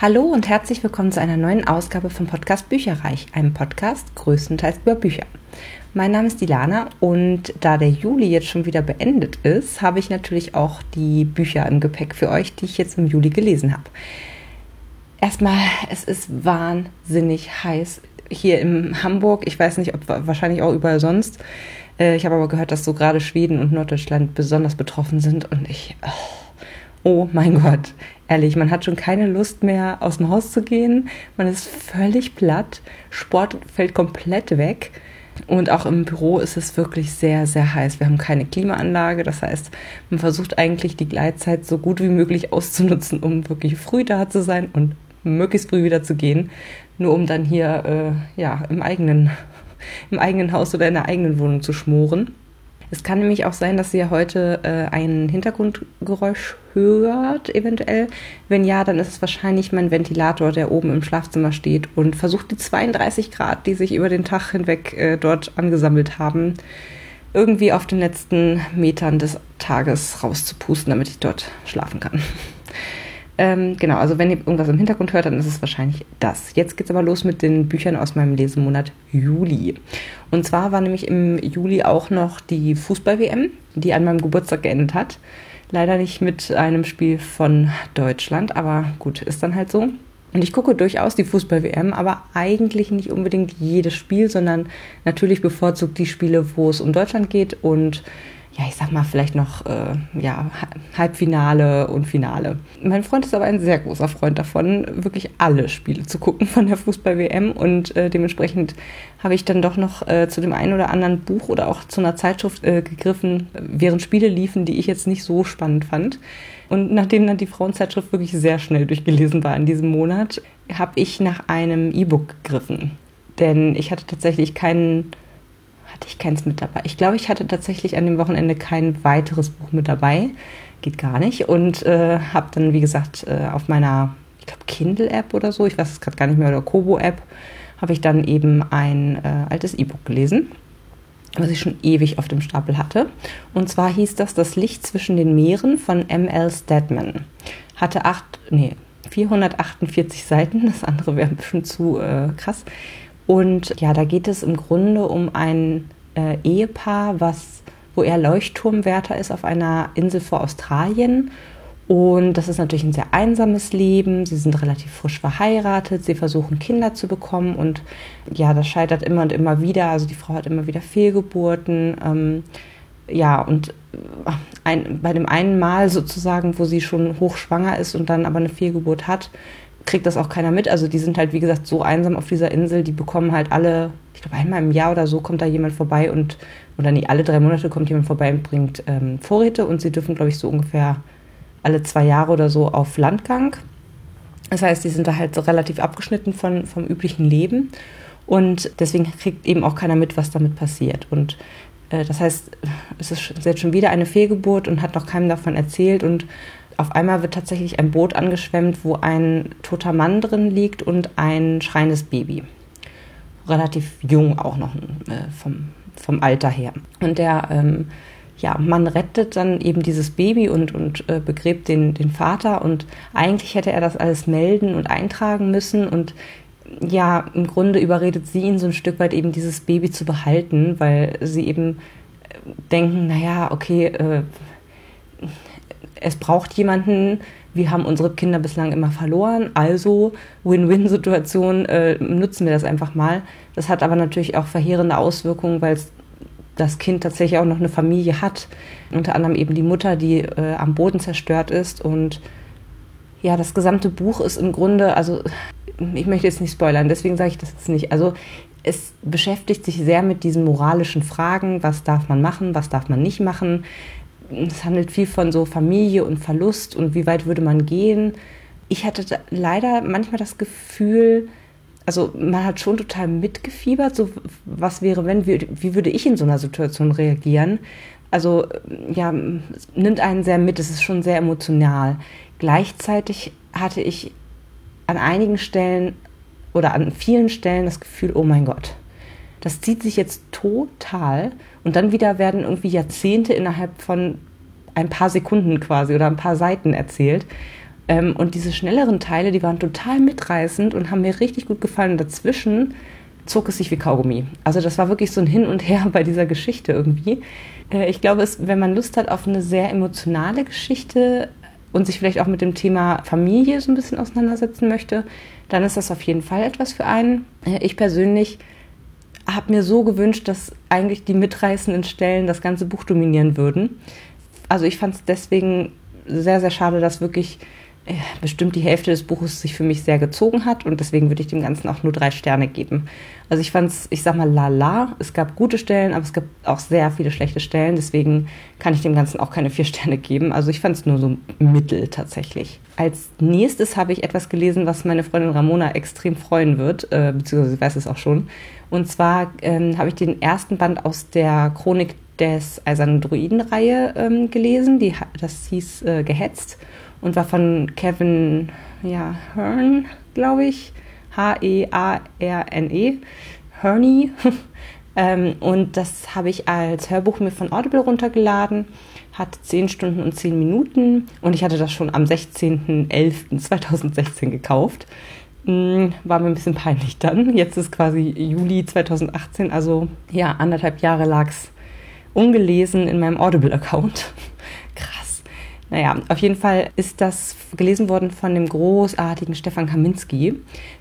Hallo und herzlich willkommen zu einer neuen Ausgabe vom Podcast Bücherreich, einem Podcast größtenteils über Bücher. Mein Name ist Dilana und da der Juli jetzt schon wieder beendet ist, habe ich natürlich auch die Bücher im Gepäck für euch, die ich jetzt im Juli gelesen habe. Erstmal, es ist wahnsinnig heiß hier in Hamburg. Ich weiß nicht, ob wahrscheinlich auch überall sonst. Äh, ich habe aber gehört, dass so gerade Schweden und Norddeutschland besonders betroffen sind und ich. Oh, oh mein Gott, ehrlich, man hat schon keine Lust mehr aus dem Haus zu gehen. Man ist völlig platt. Sport fällt komplett weg. Und auch im Büro ist es wirklich sehr, sehr heiß. Wir haben keine Klimaanlage. Das heißt, man versucht eigentlich die Gleitzeit so gut wie möglich auszunutzen, um wirklich früh da zu sein und möglichst früh wieder zu gehen. Nur um dann hier äh, ja, im, eigenen, im eigenen Haus oder in der eigenen Wohnung zu schmoren. Es kann nämlich auch sein, dass ihr heute äh, ein Hintergrundgeräusch hört, eventuell. Wenn ja, dann ist es wahrscheinlich mein Ventilator, der oben im Schlafzimmer steht und versucht die 32 Grad, die sich über den Tag hinweg äh, dort angesammelt haben, irgendwie auf den letzten Metern des Tages rauszupusten, damit ich dort schlafen kann. Ähm, genau, also wenn ihr irgendwas im Hintergrund hört, dann ist es wahrscheinlich das. Jetzt geht's aber los mit den Büchern aus meinem Lesemonat Juli. Und zwar war nämlich im Juli auch noch die Fußball-WM, die an meinem Geburtstag geendet hat. Leider nicht mit einem Spiel von Deutschland, aber gut, ist dann halt so. Und ich gucke durchaus die Fußball-WM, aber eigentlich nicht unbedingt jedes Spiel, sondern natürlich bevorzugt die Spiele, wo es um Deutschland geht und ja, ich sag mal, vielleicht noch äh, ja, Halbfinale und Finale. Mein Freund ist aber ein sehr großer Freund davon, wirklich alle Spiele zu gucken von der Fußball-WM und äh, dementsprechend habe ich dann doch noch äh, zu dem einen oder anderen Buch oder auch zu einer Zeitschrift äh, gegriffen, während Spiele liefen, die ich jetzt nicht so spannend fand. Und nachdem dann die Frauenzeitschrift wirklich sehr schnell durchgelesen war in diesem Monat, habe ich nach einem E-Book gegriffen. Denn ich hatte tatsächlich keinen hatte ich keins mit dabei. Ich glaube, ich hatte tatsächlich an dem Wochenende kein weiteres Buch mit dabei. Geht gar nicht. Und äh, habe dann, wie gesagt, äh, auf meiner, ich glaube, Kindle-App oder so, ich weiß es gerade gar nicht mehr, oder Kobo-App, habe ich dann eben ein äh, altes E-Book gelesen, was ich schon ewig auf dem Stapel hatte. Und zwar hieß das Das Licht zwischen den Meeren von M.L. Stedman. Hatte acht, nee, 448 Seiten, das andere wäre ein bisschen zu äh, krass. Und ja, da geht es im Grunde um ein äh, Ehepaar, was, wo er Leuchtturmwärter ist auf einer Insel vor Australien. Und das ist natürlich ein sehr einsames Leben. Sie sind relativ frisch verheiratet. Sie versuchen Kinder zu bekommen. Und ja, das scheitert immer und immer wieder. Also die Frau hat immer wieder Fehlgeburten. Ähm, ja, und äh, ein, bei dem einen Mal sozusagen, wo sie schon hochschwanger ist und dann aber eine Fehlgeburt hat, kriegt das auch keiner mit. Also die sind halt, wie gesagt, so einsam auf dieser Insel, die bekommen halt alle, ich glaube einmal im Jahr oder so kommt da jemand vorbei und, oder nicht, alle drei Monate kommt jemand vorbei und bringt ähm, Vorräte und sie dürfen, glaube ich, so ungefähr alle zwei Jahre oder so auf Landgang. Das heißt, die sind da halt so relativ abgeschnitten von, vom üblichen Leben und deswegen kriegt eben auch keiner mit, was damit passiert. Und äh, das heißt, es ist jetzt schon wieder eine Fehlgeburt und hat noch keinem davon erzählt und auf einmal wird tatsächlich ein Boot angeschwemmt, wo ein toter Mann drin liegt und ein schreiendes Baby. Relativ jung auch noch äh, vom, vom Alter her. Und der ähm, ja, Mann rettet dann eben dieses Baby und, und äh, begräbt den, den Vater. Und eigentlich hätte er das alles melden und eintragen müssen. Und ja, im Grunde überredet sie ihn so ein Stück weit eben dieses Baby zu behalten, weil sie eben äh, denken, naja, okay, äh, es braucht jemanden, wir haben unsere Kinder bislang immer verloren, also Win-Win-Situation, äh, nutzen wir das einfach mal. Das hat aber natürlich auch verheerende Auswirkungen, weil das Kind tatsächlich auch noch eine Familie hat, unter anderem eben die Mutter, die äh, am Boden zerstört ist. Und ja, das gesamte Buch ist im Grunde, also ich möchte jetzt nicht spoilern, deswegen sage ich das jetzt nicht. Also es beschäftigt sich sehr mit diesen moralischen Fragen, was darf man machen, was darf man nicht machen, es handelt viel von so Familie und Verlust und wie weit würde man gehen. Ich hatte leider manchmal das Gefühl, also man hat schon total mitgefiebert, so was wäre, wenn, wie, wie würde ich in so einer Situation reagieren? Also ja, nimmt einen sehr mit, es ist schon sehr emotional. Gleichzeitig hatte ich an einigen Stellen oder an vielen Stellen das Gefühl, oh mein Gott, das zieht sich jetzt total und dann wieder werden irgendwie Jahrzehnte innerhalb von ein paar Sekunden quasi oder ein paar Seiten erzählt. Ähm, und diese schnelleren Teile, die waren total mitreißend und haben mir richtig gut gefallen. Und dazwischen zog es sich wie Kaugummi. Also das war wirklich so ein Hin und Her bei dieser Geschichte irgendwie. Äh, ich glaube, es, wenn man Lust hat auf eine sehr emotionale Geschichte und sich vielleicht auch mit dem Thema Familie so ein bisschen auseinandersetzen möchte, dann ist das auf jeden Fall etwas für einen. Äh, ich persönlich habe mir so gewünscht, dass eigentlich die mitreißenden Stellen das ganze Buch dominieren würden. Also ich fand es deswegen sehr, sehr schade, dass wirklich äh, bestimmt die Hälfte des Buches sich für mich sehr gezogen hat und deswegen würde ich dem Ganzen auch nur drei Sterne geben. Also ich fand es, ich sag mal, lala. Es gab gute Stellen, aber es gab auch sehr viele schlechte Stellen. Deswegen kann ich dem Ganzen auch keine vier Sterne geben. Also ich fand es nur so mittel tatsächlich. Als nächstes habe ich etwas gelesen, was meine Freundin Ramona extrem freuen wird, äh, beziehungsweise sie weiß es auch schon. Und zwar ähm, habe ich den ersten Band aus der Chronik des Eisernen Druiden-Reihe ähm, gelesen. Die, das hieß äh, Gehetzt und war von Kevin ja, Hearn, glaube ich. H-E-A-R-N-E. -E. Herney. ähm, und das habe ich als Hörbuch mir von Audible runtergeladen. Hat 10 Stunden und 10 Minuten. Und ich hatte das schon am 16.11.2016 gekauft. Hm, war mir ein bisschen peinlich dann. Jetzt ist quasi Juli 2018, also ja, anderthalb Jahre lag es ungelesen in meinem Audible-Account. Naja, auf jeden Fall ist das gelesen worden von dem großartigen Stefan Kaminski.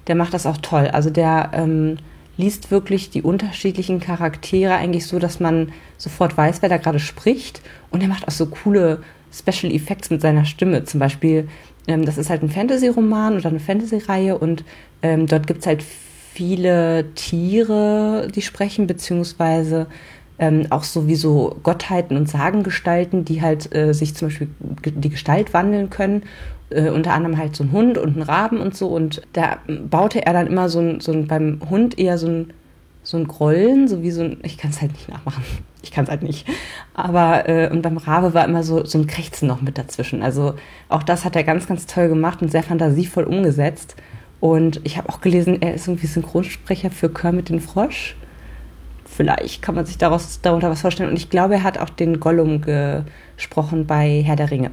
Der macht das auch toll. Also der ähm, liest wirklich die unterschiedlichen Charaktere eigentlich so, dass man sofort weiß, wer da gerade spricht. Und er macht auch so coole Special Effects mit seiner Stimme. Zum Beispiel, ähm, das ist halt ein Fantasy-Roman oder eine Fantasy-Reihe und ähm, dort gibt es halt viele Tiere, die sprechen, beziehungsweise ähm, auch sowieso Gottheiten und Sagengestalten, die halt äh, sich zum Beispiel die Gestalt wandeln können. Äh, unter anderem halt so ein Hund und ein Raben und so. Und da baute er dann immer so ein, so ein beim Hund eher so ein, so ein Grollen, so wie so ein, ich kann es halt nicht nachmachen. Ich kann es halt nicht. Aber, äh, und beim Rabe war immer so, so ein Krächzen noch mit dazwischen. Also auch das hat er ganz, ganz toll gemacht und sehr fantasievoll umgesetzt. Und ich habe auch gelesen, er ist irgendwie Synchronsprecher für Kermit den Frosch. Vielleicht kann man sich daraus, darunter was vorstellen. Und ich glaube, er hat auch den Gollum gesprochen bei Herr der Ringe.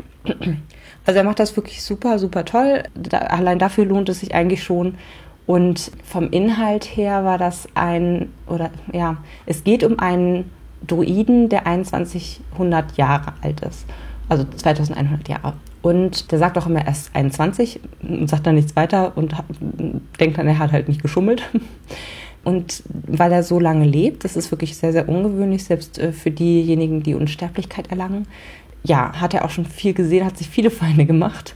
Also er macht das wirklich super, super toll. Da, allein dafür lohnt es sich eigentlich schon. Und vom Inhalt her war das ein, oder ja, es geht um einen Druiden, der 2100 Jahre alt ist. Also 2100 Jahre. Und der sagt auch immer erst 21 und sagt dann nichts weiter und denkt dann, er hat halt nicht geschummelt. Und weil er so lange lebt, das ist wirklich sehr, sehr ungewöhnlich, selbst äh, für diejenigen, die Unsterblichkeit erlangen. Ja, hat er auch schon viel gesehen, hat sich viele Feinde gemacht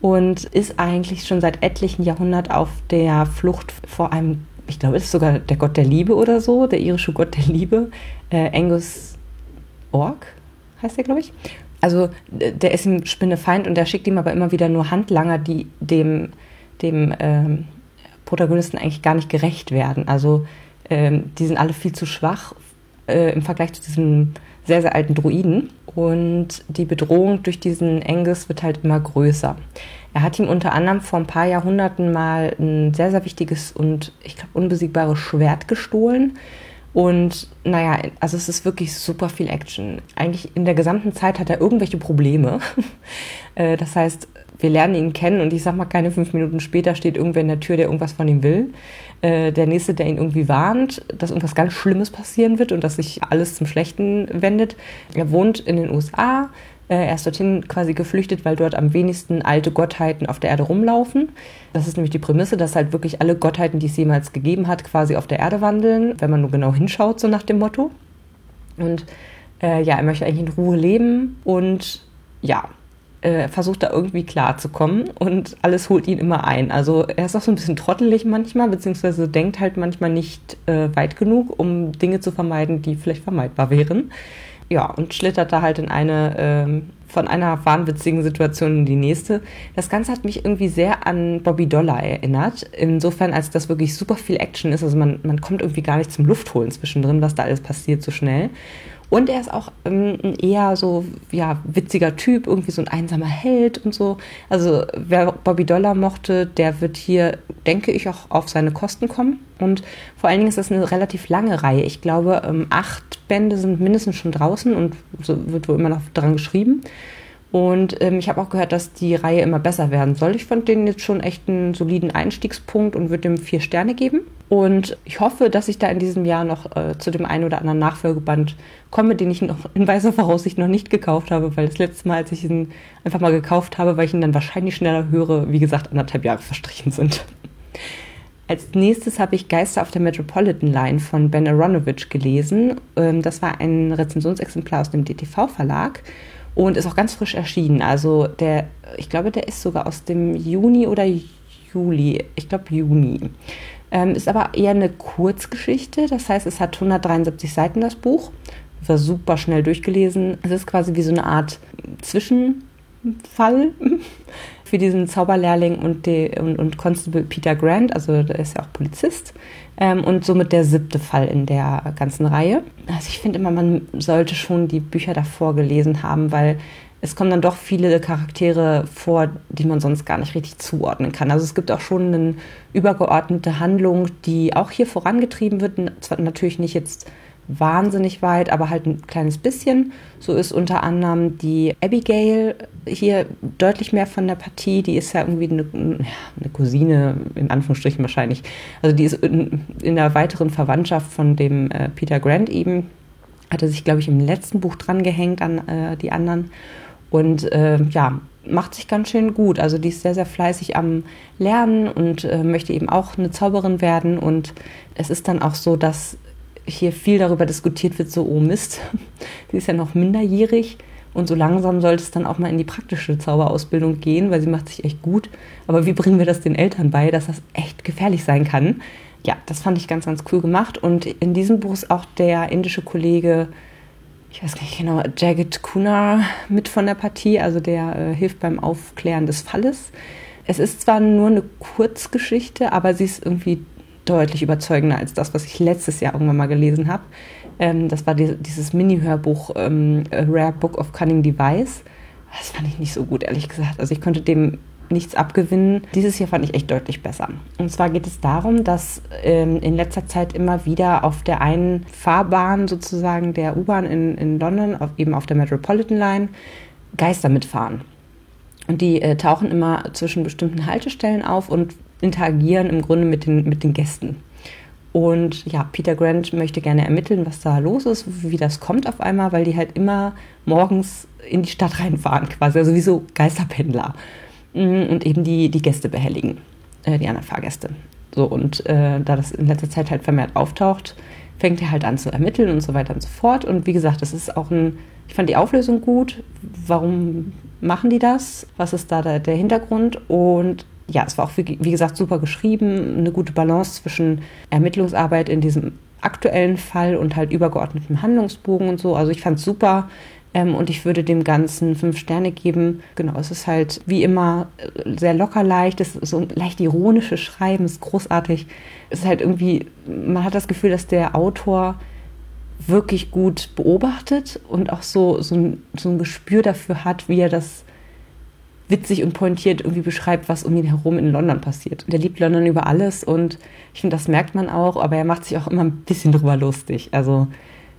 und ist eigentlich schon seit etlichen Jahrhunderten auf der Flucht vor einem, ich glaube, es ist sogar der Gott der Liebe oder so, der irische Gott der Liebe, äh, Angus Ork heißt der, glaube ich. Also der ist ihm Spinnefeind und der schickt ihm aber immer wieder nur Handlanger, die dem, dem ähm, Protagonisten eigentlich gar nicht gerecht werden. Also ähm, die sind alle viel zu schwach äh, im Vergleich zu diesem sehr, sehr alten Druiden. Und die Bedrohung durch diesen Angus wird halt immer größer. Er hat ihm unter anderem vor ein paar Jahrhunderten mal ein sehr, sehr wichtiges und ich glaube unbesiegbares Schwert gestohlen. Und naja, also es ist wirklich super viel Action. Eigentlich in der gesamten Zeit hat er irgendwelche Probleme. Äh, das heißt, wir lernen ihn kennen und ich sag mal, keine fünf Minuten später steht irgendwer in der Tür, der irgendwas von ihm will. Äh, der nächste, der ihn irgendwie warnt, dass irgendwas ganz Schlimmes passieren wird und dass sich alles zum Schlechten wendet. Er wohnt in den USA. Äh, er ist dorthin quasi geflüchtet, weil dort am wenigsten alte Gottheiten auf der Erde rumlaufen. Das ist nämlich die Prämisse, dass halt wirklich alle Gottheiten, die es jemals gegeben hat, quasi auf der Erde wandeln, wenn man nur genau hinschaut, so nach dem Motto. Und äh, ja, er möchte eigentlich in Ruhe leben und ja, äh, versucht da irgendwie klarzukommen und alles holt ihn immer ein. Also er ist auch so ein bisschen trottelig manchmal, beziehungsweise denkt halt manchmal nicht äh, weit genug, um Dinge zu vermeiden, die vielleicht vermeidbar wären. Ja, und schlittert da halt in eine, äh, von einer wahnwitzigen Situation in die nächste. Das Ganze hat mich irgendwie sehr an Bobby Dollar erinnert. Insofern, als das wirklich super viel Action ist. Also man, man kommt irgendwie gar nicht zum Luftholen zwischendrin, was da alles passiert so schnell. Und er ist auch ähm, ein eher so, ja, witziger Typ, irgendwie so ein einsamer Held und so. Also wer Bobby Dollar mochte, der wird hier, denke ich, auch auf seine Kosten kommen. Und vor allen Dingen ist das eine relativ lange Reihe. Ich glaube, ähm, acht Bände sind mindestens schon draußen und so wird wohl immer noch dran geschrieben. Und ähm, ich habe auch gehört, dass die Reihe immer besser werden soll. Ich fand den jetzt schon echt einen soliden Einstiegspunkt und würde dem vier Sterne geben. Und ich hoffe, dass ich da in diesem Jahr noch äh, zu dem einen oder anderen Nachfolgeband komme, den ich noch in weiser Voraussicht noch nicht gekauft habe, weil das letzte Mal, als ich ihn einfach mal gekauft habe, weil ich ihn dann wahrscheinlich schneller höre, wie gesagt, anderthalb Jahre verstrichen sind. Als nächstes habe ich Geister auf der Metropolitan Line von Ben Aronovich gelesen. Ähm, das war ein Rezensionsexemplar aus dem DTV-Verlag und ist auch ganz frisch erschienen. Also der, ich glaube, der ist sogar aus dem Juni oder Juli. Ich glaube Juni. Ähm, ist aber eher eine Kurzgeschichte. Das heißt, es hat 173 Seiten, das Buch. War super schnell durchgelesen. Es ist quasi wie so eine Art Zwischenfall für diesen Zauberlehrling und, die, und, und Constable Peter Grant. Also der ist ja auch Polizist. Ähm, und somit der siebte Fall in der ganzen Reihe. Also ich finde immer, man sollte schon die Bücher davor gelesen haben, weil es kommen dann doch viele Charaktere vor, die man sonst gar nicht richtig zuordnen kann. Also es gibt auch schon eine übergeordnete Handlung, die auch hier vorangetrieben wird. Zwar natürlich nicht jetzt wahnsinnig weit, aber halt ein kleines bisschen. So ist unter anderem die Abigail hier deutlich mehr von der Partie. Die ist ja irgendwie eine, eine Cousine, in Anführungsstrichen wahrscheinlich. Also die ist in, in der weiteren Verwandtschaft von dem äh, Peter Grant eben. Hatte sich, glaube ich, im letzten Buch dran gehängt an äh, die anderen. Und äh, ja, macht sich ganz schön gut. Also die ist sehr, sehr fleißig am Lernen und äh, möchte eben auch eine Zauberin werden. Und es ist dann auch so, dass hier viel darüber diskutiert wird, so, oh Mist, sie ist ja noch minderjährig und so langsam sollte es dann auch mal in die praktische Zauberausbildung gehen, weil sie macht sich echt gut. Aber wie bringen wir das den Eltern bei, dass das echt gefährlich sein kann? Ja, das fand ich ganz, ganz cool gemacht. Und in diesem Buch ist auch der indische Kollege, ich weiß nicht genau, Jagat Kunar mit von der Partie, also der äh, hilft beim Aufklären des Falles. Es ist zwar nur eine Kurzgeschichte, aber sie ist irgendwie deutlich überzeugender als das, was ich letztes Jahr irgendwann mal gelesen habe. Ähm, das war die, dieses Mini-Hörbuch ähm, Rare Book of Cunning Device. Das fand ich nicht so gut, ehrlich gesagt. Also ich konnte dem nichts abgewinnen. Dieses hier fand ich echt deutlich besser. Und zwar geht es darum, dass ähm, in letzter Zeit immer wieder auf der einen Fahrbahn sozusagen der U-Bahn in, in London, auf, eben auf der Metropolitan Line, Geister mitfahren. Und die äh, tauchen immer zwischen bestimmten Haltestellen auf und interagieren im Grunde mit den, mit den Gästen. Und ja, Peter Grant möchte gerne ermitteln, was da los ist, wie das kommt auf einmal, weil die halt immer morgens in die Stadt reinfahren, quasi, also wie so Geisterpendler. Mm, und eben die, die Gäste behelligen, äh, die anderen Fahrgäste. So, und äh, da das in letzter Zeit halt vermehrt auftaucht, fängt er halt an zu ermitteln und so weiter und so fort. Und wie gesagt, das ist auch ein, ich fand die Auflösung gut. Warum machen die das? Was ist da der, der Hintergrund? Und ja, es war auch, wie, wie gesagt, super geschrieben, eine gute Balance zwischen Ermittlungsarbeit in diesem aktuellen Fall und halt übergeordnetem Handlungsbogen und so. Also ich fand es super ähm, und ich würde dem Ganzen fünf Sterne geben. Genau, es ist halt wie immer sehr locker leicht, es ist so ein leicht ironisches Schreiben, ist großartig. Es ist halt irgendwie, man hat das Gefühl, dass der Autor wirklich gut beobachtet und auch so, so, ein, so ein Gespür dafür hat, wie er das witzig und pointiert irgendwie beschreibt, was um ihn herum in London passiert. Der liebt London über alles und ich finde, das merkt man auch, aber er macht sich auch immer ein bisschen drüber lustig. Also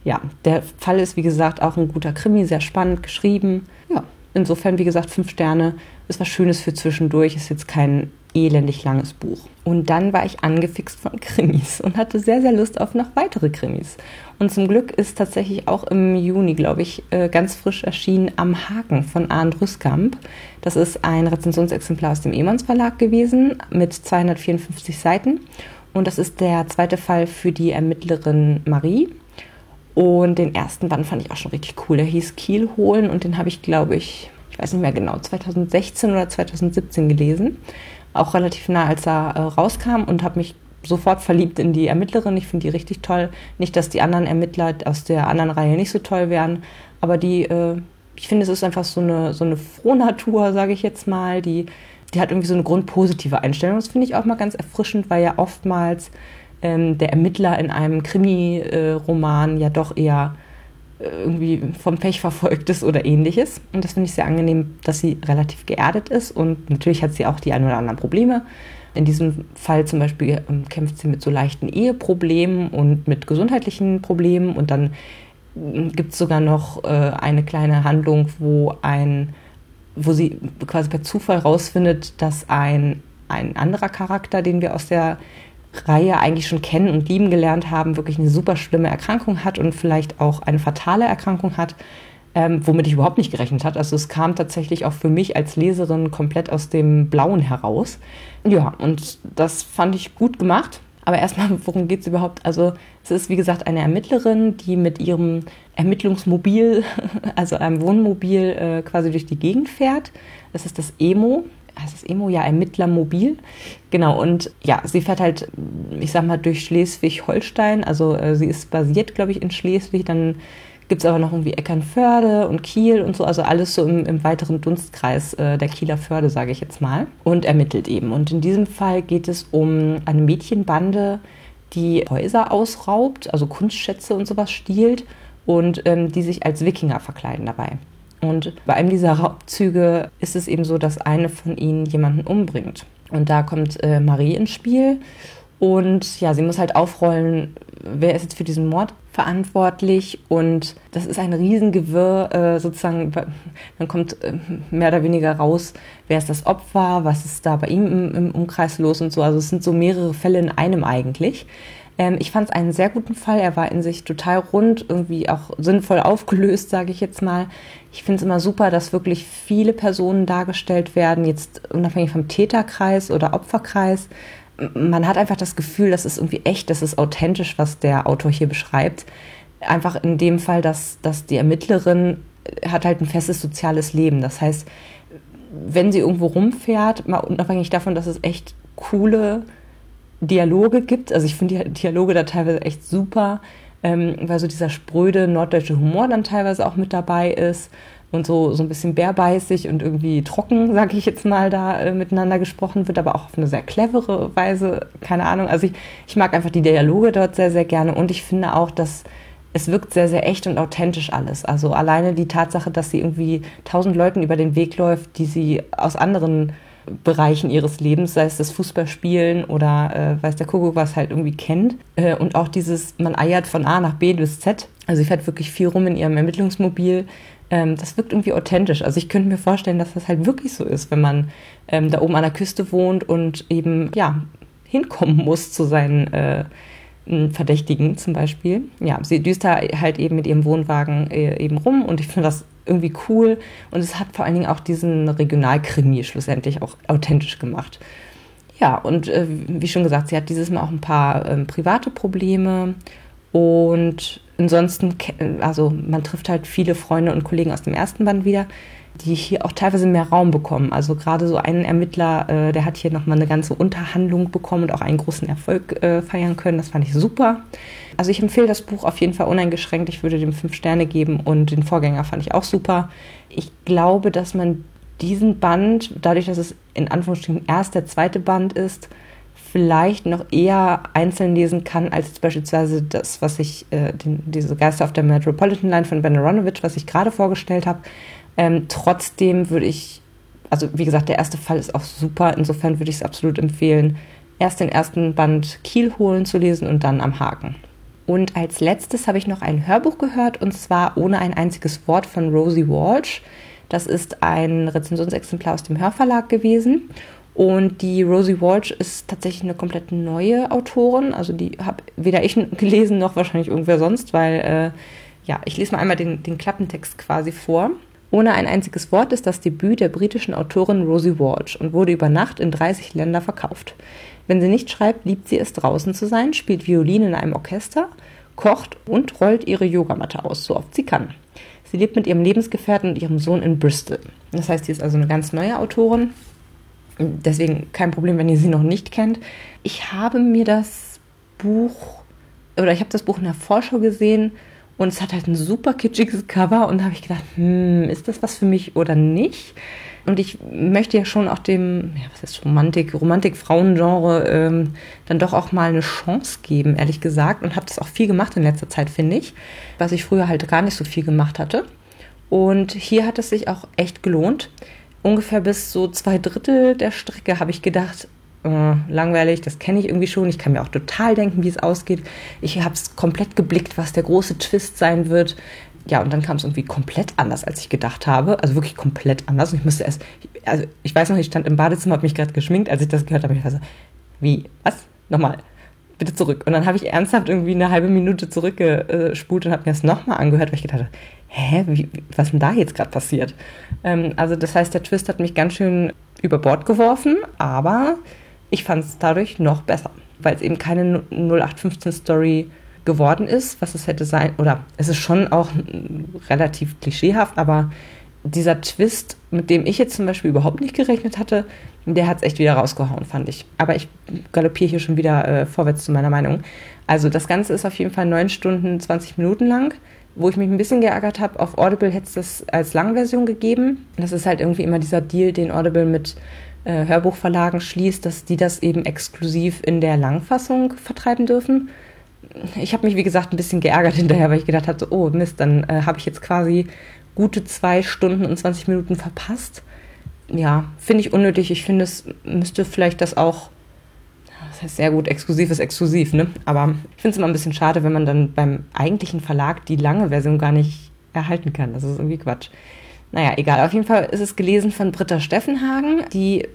ja, der Fall ist, wie gesagt, auch ein guter Krimi, sehr spannend geschrieben. Ja, insofern, wie gesagt, fünf Sterne ist was Schönes für zwischendurch, ist jetzt kein elendig langes Buch. Und dann war ich angefixt von Krimis und hatte sehr, sehr Lust auf noch weitere Krimis. Und zum Glück ist tatsächlich auch im Juni, glaube ich, äh, ganz frisch erschienen Am Haken von Arndt Rüskamp. Das ist ein Rezensionsexemplar aus dem Emons Verlag gewesen mit 254 Seiten. Und das ist der zweite Fall für die Ermittlerin Marie. Und den ersten Band fand ich auch schon richtig cool. Der hieß Kiel holen und den habe ich, glaube ich, ich weiß nicht mehr genau, 2016 oder 2017 gelesen auch relativ nah, als er äh, rauskam und habe mich sofort verliebt in die Ermittlerin. Ich finde die richtig toll. Nicht, dass die anderen Ermittler aus der anderen Reihe nicht so toll wären, aber die, äh, ich finde, es ist einfach so eine, so eine Frohnatur, sage ich jetzt mal, die, die hat irgendwie so eine grundpositive Einstellung. Das finde ich auch mal ganz erfrischend, weil ja oftmals ähm, der Ermittler in einem Krimi-Roman ja doch eher irgendwie vom Pech verfolgt ist oder ähnliches. Und das finde ich sehr angenehm, dass sie relativ geerdet ist. Und natürlich hat sie auch die ein oder anderen Probleme. In diesem Fall zum Beispiel ähm, kämpft sie mit so leichten Eheproblemen und mit gesundheitlichen Problemen. Und dann ähm, gibt es sogar noch äh, eine kleine Handlung, wo ein wo sie quasi per Zufall rausfindet, dass ein, ein anderer Charakter, den wir aus der Reihe eigentlich schon kennen und lieben gelernt haben, wirklich eine super schlimme Erkrankung hat und vielleicht auch eine fatale Erkrankung hat, ähm, womit ich überhaupt nicht gerechnet habe. Also es kam tatsächlich auch für mich als Leserin komplett aus dem Blauen heraus. Ja, und das fand ich gut gemacht. Aber erstmal, worum geht es überhaupt? Also es ist, wie gesagt, eine Ermittlerin, die mit ihrem Ermittlungsmobil, also einem Wohnmobil, äh, quasi durch die Gegend fährt. Das ist das Emo. Heißt das Emo? Ja, Ermittlermobil. Genau, und ja, sie fährt halt, ich sag mal, durch Schleswig-Holstein. Also äh, sie ist basiert, glaube ich, in Schleswig. Dann gibt es aber noch irgendwie Eckernförde und Kiel und so, also alles so im, im weiteren Dunstkreis äh, der Kieler Förde, sage ich jetzt mal, und ermittelt eben. Und in diesem Fall geht es um eine Mädchenbande, die Häuser ausraubt, also Kunstschätze und sowas stiehlt und ähm, die sich als Wikinger verkleiden dabei. Und bei einem dieser Raubzüge ist es eben so, dass eine von ihnen jemanden umbringt. Und da kommt äh, Marie ins Spiel und ja, sie muss halt aufrollen, wer ist jetzt für diesen Mord verantwortlich. Und das ist ein Riesengewirr, äh, sozusagen, dann kommt äh, mehr oder weniger raus, wer ist das Opfer, was ist da bei ihm im, im Umkreis los und so. Also es sind so mehrere Fälle in einem eigentlich. Ähm, ich fand es einen sehr guten Fall. Er war in sich total rund, irgendwie auch sinnvoll aufgelöst, sage ich jetzt mal. Ich finde es immer super, dass wirklich viele Personen dargestellt werden, jetzt unabhängig vom Täterkreis oder Opferkreis man hat einfach das Gefühl, das ist irgendwie echt, das ist authentisch, was der Autor hier beschreibt. Einfach in dem Fall, dass, dass die Ermittlerin hat halt ein festes soziales Leben. Das heißt, wenn sie irgendwo rumfährt, mal unabhängig davon, dass es echt coole Dialoge gibt, also ich finde die Dialoge da teilweise echt super, ähm, weil so dieser spröde norddeutsche Humor dann teilweise auch mit dabei ist und so, so ein bisschen bärbeißig und irgendwie trocken, sage ich jetzt mal, da äh, miteinander gesprochen wird, aber auch auf eine sehr clevere Weise, keine Ahnung. Also ich, ich mag einfach die Dialoge dort sehr, sehr gerne und ich finde auch, dass es wirkt sehr, sehr echt und authentisch alles. Also alleine die Tatsache, dass sie irgendwie tausend Leuten über den Weg läuft, die sie aus anderen Bereichen ihres Lebens, sei es das Fußballspielen oder äh, weiß der Kuckuck was halt irgendwie kennt. Äh, und auch dieses, man eiert von A nach B bis Z. Also sie fährt wirklich viel rum in ihrem Ermittlungsmobil, ähm, das wirkt irgendwie authentisch. Also ich könnte mir vorstellen, dass das halt wirklich so ist, wenn man ähm, da oben an der Küste wohnt und eben, ja, hinkommen muss zu seinen äh, Verdächtigen zum Beispiel. Ja, sie düst da halt eben mit ihrem Wohnwagen äh, eben rum und ich finde das irgendwie cool. Und es hat vor allen Dingen auch diesen Regionalkrimi schlussendlich auch authentisch gemacht. Ja, und äh, wie schon gesagt, sie hat dieses Mal auch ein paar ähm, private Probleme. Und ansonsten, also man trifft halt viele Freunde und Kollegen aus dem ersten Band wieder, die hier auch teilweise mehr Raum bekommen. Also gerade so ein Ermittler, äh, der hat hier nochmal eine ganze Unterhandlung bekommen und auch einen großen Erfolg äh, feiern können. Das fand ich super. Also ich empfehle das Buch auf jeden Fall uneingeschränkt. Ich würde dem fünf Sterne geben und den Vorgänger fand ich auch super. Ich glaube, dass man diesen Band, dadurch, dass es in Anführungsstrichen erst der zweite Band ist, vielleicht noch eher einzeln lesen kann als beispielsweise das, was ich, äh, den, diese Geister auf der Metropolitan Line von Ben Aronovich, was ich gerade vorgestellt habe. Ähm, trotzdem würde ich, also wie gesagt, der erste Fall ist auch super. Insofern würde ich es absolut empfehlen, erst den ersten Band Kiel holen zu lesen und dann am Haken. Und als letztes habe ich noch ein Hörbuch gehört und zwar ohne ein einziges Wort von Rosie Walsh. Das ist ein Rezensionsexemplar aus dem Hörverlag gewesen. Und die Rosie Walsh ist tatsächlich eine komplett neue Autorin. Also die habe weder ich gelesen noch wahrscheinlich irgendwer sonst, weil äh, ja, ich lese mal einmal den, den Klappentext quasi vor. Ohne ein einziges Wort ist das Debüt der britischen Autorin Rosie Walsh und wurde über Nacht in 30 Länder verkauft. Wenn sie nicht schreibt, liebt sie es draußen zu sein, spielt Violine in einem Orchester, kocht und rollt ihre Yogamatte aus, so oft sie kann. Sie lebt mit ihrem Lebensgefährten und ihrem Sohn in Bristol. Das heißt, sie ist also eine ganz neue Autorin Deswegen kein Problem, wenn ihr sie noch nicht kennt. Ich habe mir das Buch, oder ich habe das Buch in der Vorschau gesehen und es hat halt ein super kitschiges Cover und da habe ich gedacht, hm, ist das was für mich oder nicht? Und ich möchte ja schon auch dem, ja, was ist Romantik, Romantik-Frauengenre ähm, dann doch auch mal eine Chance geben, ehrlich gesagt. Und habe das auch viel gemacht in letzter Zeit, finde ich, was ich früher halt gar nicht so viel gemacht hatte. Und hier hat es sich auch echt gelohnt ungefähr bis so zwei Drittel der Strecke habe ich gedacht, äh, langweilig, das kenne ich irgendwie schon. Ich kann mir auch total denken, wie es ausgeht. Ich habe es komplett geblickt, was der große Twist sein wird. ja, und dann kam es irgendwie komplett anders, als ich gedacht habe. Also wirklich komplett anders. Und ich musste erst, also ich weiß noch, ich stand im Badezimmer, habe mich gerade geschminkt, als ich das gehört habe. Ich war so, wie, was? Nochmal, bitte zurück. Und dann habe ich ernsthaft irgendwie eine halbe Minute zurückgespult und habe mir das nochmal angehört, weil ich gedacht habe, hä, wie, was ist denn da jetzt gerade passiert? Ähm, also das heißt, der Twist hat mich ganz schön über Bord geworfen, aber ich fand es dadurch noch besser, weil es eben keine 0815-Story geworden ist, was es hätte sein, oder es ist schon auch relativ klischeehaft, aber dieser Twist, mit dem ich jetzt zum Beispiel überhaupt nicht gerechnet hatte, der hat es echt wieder rausgehauen, fand ich. Aber ich galoppiere hier schon wieder äh, vorwärts zu meiner Meinung. Also das Ganze ist auf jeden Fall 9 Stunden 20 Minuten lang. Wo ich mich ein bisschen geärgert habe, auf Audible hätte es das als Langversion gegeben. Das ist halt irgendwie immer dieser Deal, den Audible mit äh, Hörbuchverlagen schließt, dass die das eben exklusiv in der Langfassung vertreiben dürfen. Ich habe mich, wie gesagt, ein bisschen geärgert hinterher, weil ich gedacht habe, so, oh Mist, dann äh, habe ich jetzt quasi gute zwei Stunden und 20 Minuten verpasst. Ja, finde ich unnötig. Ich finde, es müsste vielleicht das auch, das heißt sehr gut, exklusiv ist exklusiv, ne? Aber ich finde es immer ein bisschen schade, wenn man dann beim eigentlichen Verlag die lange Version gar nicht erhalten kann. Das ist irgendwie Quatsch. Naja, egal. Auf jeden Fall ist es gelesen von Britta Steffenhagen, die,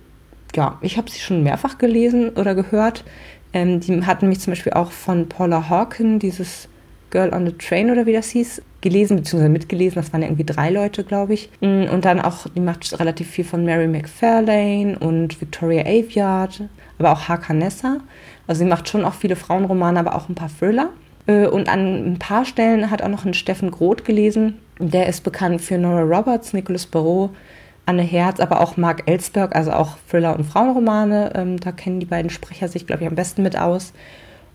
ja, ich habe sie schon mehrfach gelesen oder gehört. Ähm, die hat nämlich zum Beispiel auch von Paula Hawken dieses Girl on the Train oder wie das hieß, gelesen bzw. mitgelesen. Das waren ja irgendwie drei Leute, glaube ich. Mm, und dann auch, die macht relativ viel von Mary McFarlane und Victoria Aveyard, aber auch Hakanessa. Also sie macht schon auch viele Frauenromane, aber auch ein paar Thriller. Äh, und an ein paar Stellen hat auch noch ein Steffen Groth gelesen. Der ist bekannt für Nora Roberts, Nicolas Barrault, Anne Herz, aber auch Mark Ellsberg, also auch Thriller- und Frauenromane. Ähm, da kennen die beiden Sprecher sich, glaube ich, am besten mit aus.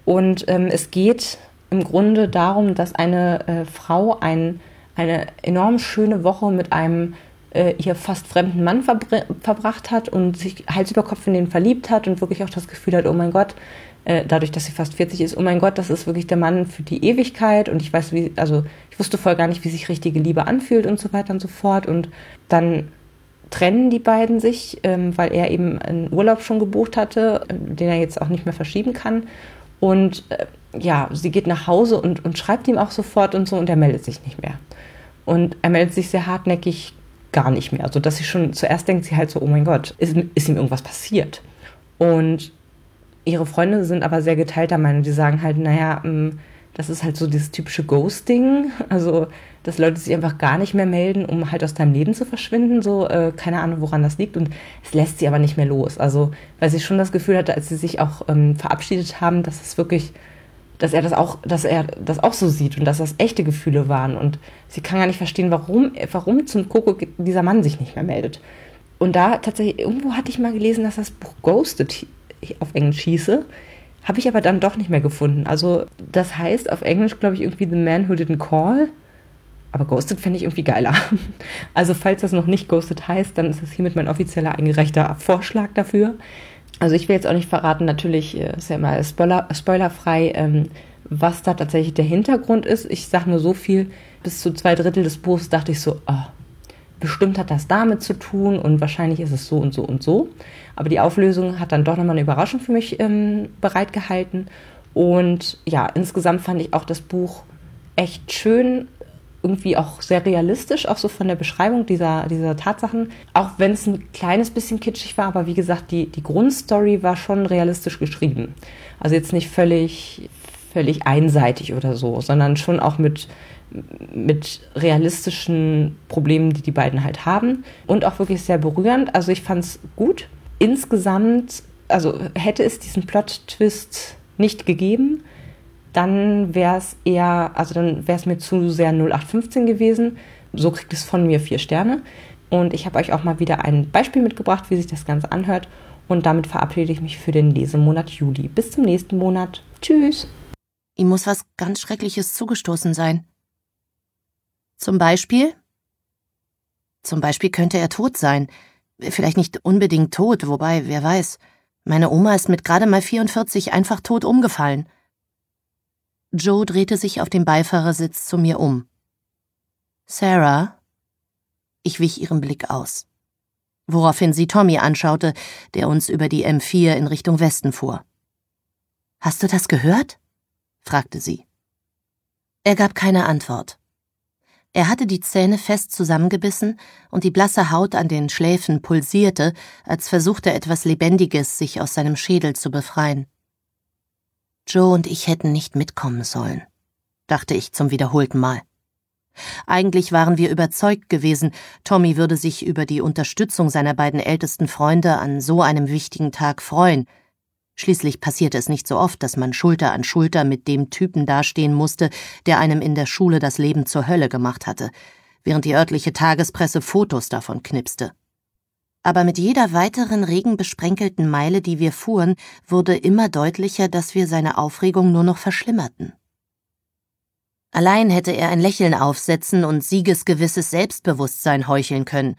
Und ähm, es geht im Grunde darum, dass eine äh, Frau ein, eine enorm schöne Woche mit einem äh, ihr fast fremden Mann verbracht hat und sich Hals über Kopf in den verliebt hat und wirklich auch das Gefühl hat, oh mein Gott, äh, dadurch, dass sie fast 40 ist, oh mein Gott, das ist wirklich der Mann für die Ewigkeit und ich weiß, wie, also ich wusste voll gar nicht, wie sich richtige Liebe anfühlt und so weiter und so fort und dann trennen die beiden sich, ähm, weil er eben einen Urlaub schon gebucht hatte, äh, den er jetzt auch nicht mehr verschieben kann und äh, ja, sie geht nach Hause und, und schreibt ihm auch sofort und so und er meldet sich nicht mehr. Und er meldet sich sehr hartnäckig gar nicht mehr. Also dass sie schon zuerst denkt sie halt so, oh mein Gott, ist, ist ihm irgendwas passiert? Und ihre Freunde sind aber sehr geteilter Meinung. Die sagen halt, naja, mm, das ist halt so dieses typische Ghosting. Also, dass Leute sich einfach gar nicht mehr melden, um halt aus deinem Leben zu verschwinden. So, äh, keine Ahnung, woran das liegt. Und es lässt sie aber nicht mehr los. Also, weil sie schon das Gefühl hatte, als sie sich auch ähm, verabschiedet haben, dass es wirklich dass er das auch, dass er das auch so sieht und dass das echte Gefühle waren. Und sie kann gar nicht verstehen, warum, warum zum Kuckuck dieser Mann sich nicht mehr meldet. Und da tatsächlich, irgendwo hatte ich mal gelesen, dass das Buch Ghosted auf Englisch hieße. Habe ich aber dann doch nicht mehr gefunden. Also, das heißt auf Englisch, glaube ich, irgendwie The Man Who Didn't Call. Aber Ghosted fände ich irgendwie geiler. Also, falls das noch nicht Ghosted heißt, dann ist das hiermit mein offizieller eingereichter Vorschlag dafür. Also ich will jetzt auch nicht verraten, natürlich äh, ist ja immer Spoiler, spoilerfrei, ähm, was da tatsächlich der Hintergrund ist. Ich sage nur so viel, bis zu zwei Drittel des Buches dachte ich so, oh, bestimmt hat das damit zu tun und wahrscheinlich ist es so und so und so. Aber die Auflösung hat dann doch nochmal eine Überraschung für mich ähm, bereitgehalten. Und ja, insgesamt fand ich auch das Buch echt schön irgendwie auch sehr realistisch, auch so von der Beschreibung dieser, dieser Tatsachen. Auch wenn es ein kleines bisschen kitschig war, aber wie gesagt, die, die Grundstory war schon realistisch geschrieben. Also jetzt nicht völlig, völlig einseitig oder so, sondern schon auch mit, mit realistischen Problemen, die die beiden halt haben. Und auch wirklich sehr berührend. Also ich fand es gut. Insgesamt, also hätte es diesen Plot-Twist nicht gegeben, dann wäre es eher, also dann wäre es mir zu sehr 0815 gewesen. So kriegt es von mir vier Sterne. Und ich habe euch auch mal wieder ein Beispiel mitgebracht, wie sich das Ganze anhört. Und damit verabschiede ich mich für den Lesemonat Juli. Bis zum nächsten Monat. Tschüss. Ihm muss was ganz Schreckliches zugestoßen sein. Zum Beispiel? Zum Beispiel könnte er tot sein. Vielleicht nicht unbedingt tot, wobei, wer weiß. Meine Oma ist mit gerade mal 44 einfach tot umgefallen. Joe drehte sich auf dem Beifahrersitz zu mir um. Sarah? Ich wich ihrem Blick aus. Woraufhin sie Tommy anschaute, der uns über die M4 in Richtung Westen fuhr. Hast du das gehört? fragte sie. Er gab keine Antwort. Er hatte die Zähne fest zusammengebissen und die blasse Haut an den Schläfen pulsierte, als versuchte etwas Lebendiges sich aus seinem Schädel zu befreien. Joe und ich hätten nicht mitkommen sollen, dachte ich zum wiederholten Mal. Eigentlich waren wir überzeugt gewesen, Tommy würde sich über die Unterstützung seiner beiden ältesten Freunde an so einem wichtigen Tag freuen. Schließlich passierte es nicht so oft, dass man Schulter an Schulter mit dem Typen dastehen musste, der einem in der Schule das Leben zur Hölle gemacht hatte, während die örtliche Tagespresse Fotos davon knipste. Aber mit jeder weiteren regenbesprenkelten Meile, die wir fuhren, wurde immer deutlicher, dass wir seine Aufregung nur noch verschlimmerten. Allein hätte er ein Lächeln aufsetzen und siegesgewisses Selbstbewusstsein heucheln können.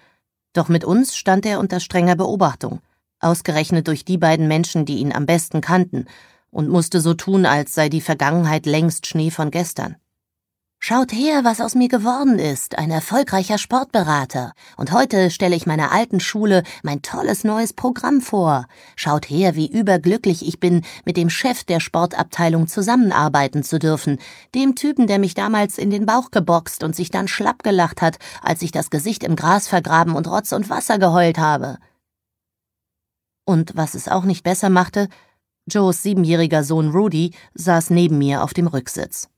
Doch mit uns stand er unter strenger Beobachtung, ausgerechnet durch die beiden Menschen, die ihn am besten kannten, und musste so tun, als sei die Vergangenheit längst Schnee von gestern. Schaut her, was aus mir geworden ist, ein erfolgreicher Sportberater. Und heute stelle ich meiner alten Schule mein tolles neues Programm vor. Schaut her, wie überglücklich ich bin, mit dem Chef der Sportabteilung zusammenarbeiten zu dürfen, dem Typen, der mich damals in den Bauch geboxt und sich dann schlapp gelacht hat, als ich das Gesicht im Gras vergraben und Rotz und Wasser geheult habe. Und was es auch nicht besser machte, Joes siebenjähriger Sohn Rudy saß neben mir auf dem Rücksitz.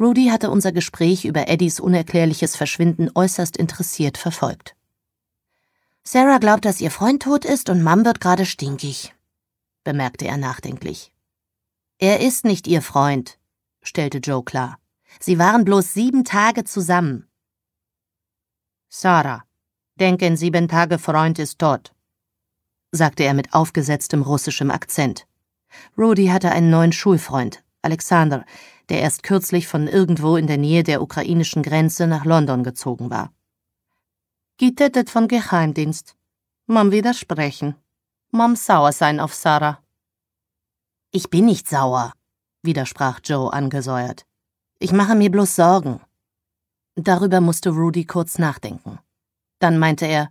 Rudy hatte unser Gespräch über Eddies unerklärliches Verschwinden äußerst interessiert verfolgt. Sarah glaubt, dass ihr Freund tot ist und Mom wird gerade stinkig, bemerkte er nachdenklich. Er ist nicht ihr Freund, stellte Joe klar. Sie waren bloß sieben Tage zusammen. Sarah, denken sieben Tage Freund ist tot, sagte er mit aufgesetztem russischem Akzent. Rudy hatte einen neuen Schulfreund, Alexander, der erst kürzlich von irgendwo in der Nähe der ukrainischen Grenze nach London gezogen war. Getötet von Geheimdienst. Mom widersprechen. Mom sauer sein auf Sarah. Ich bin nicht sauer, widersprach Joe angesäuert. Ich mache mir bloß Sorgen. Darüber musste Rudy kurz nachdenken. Dann meinte er,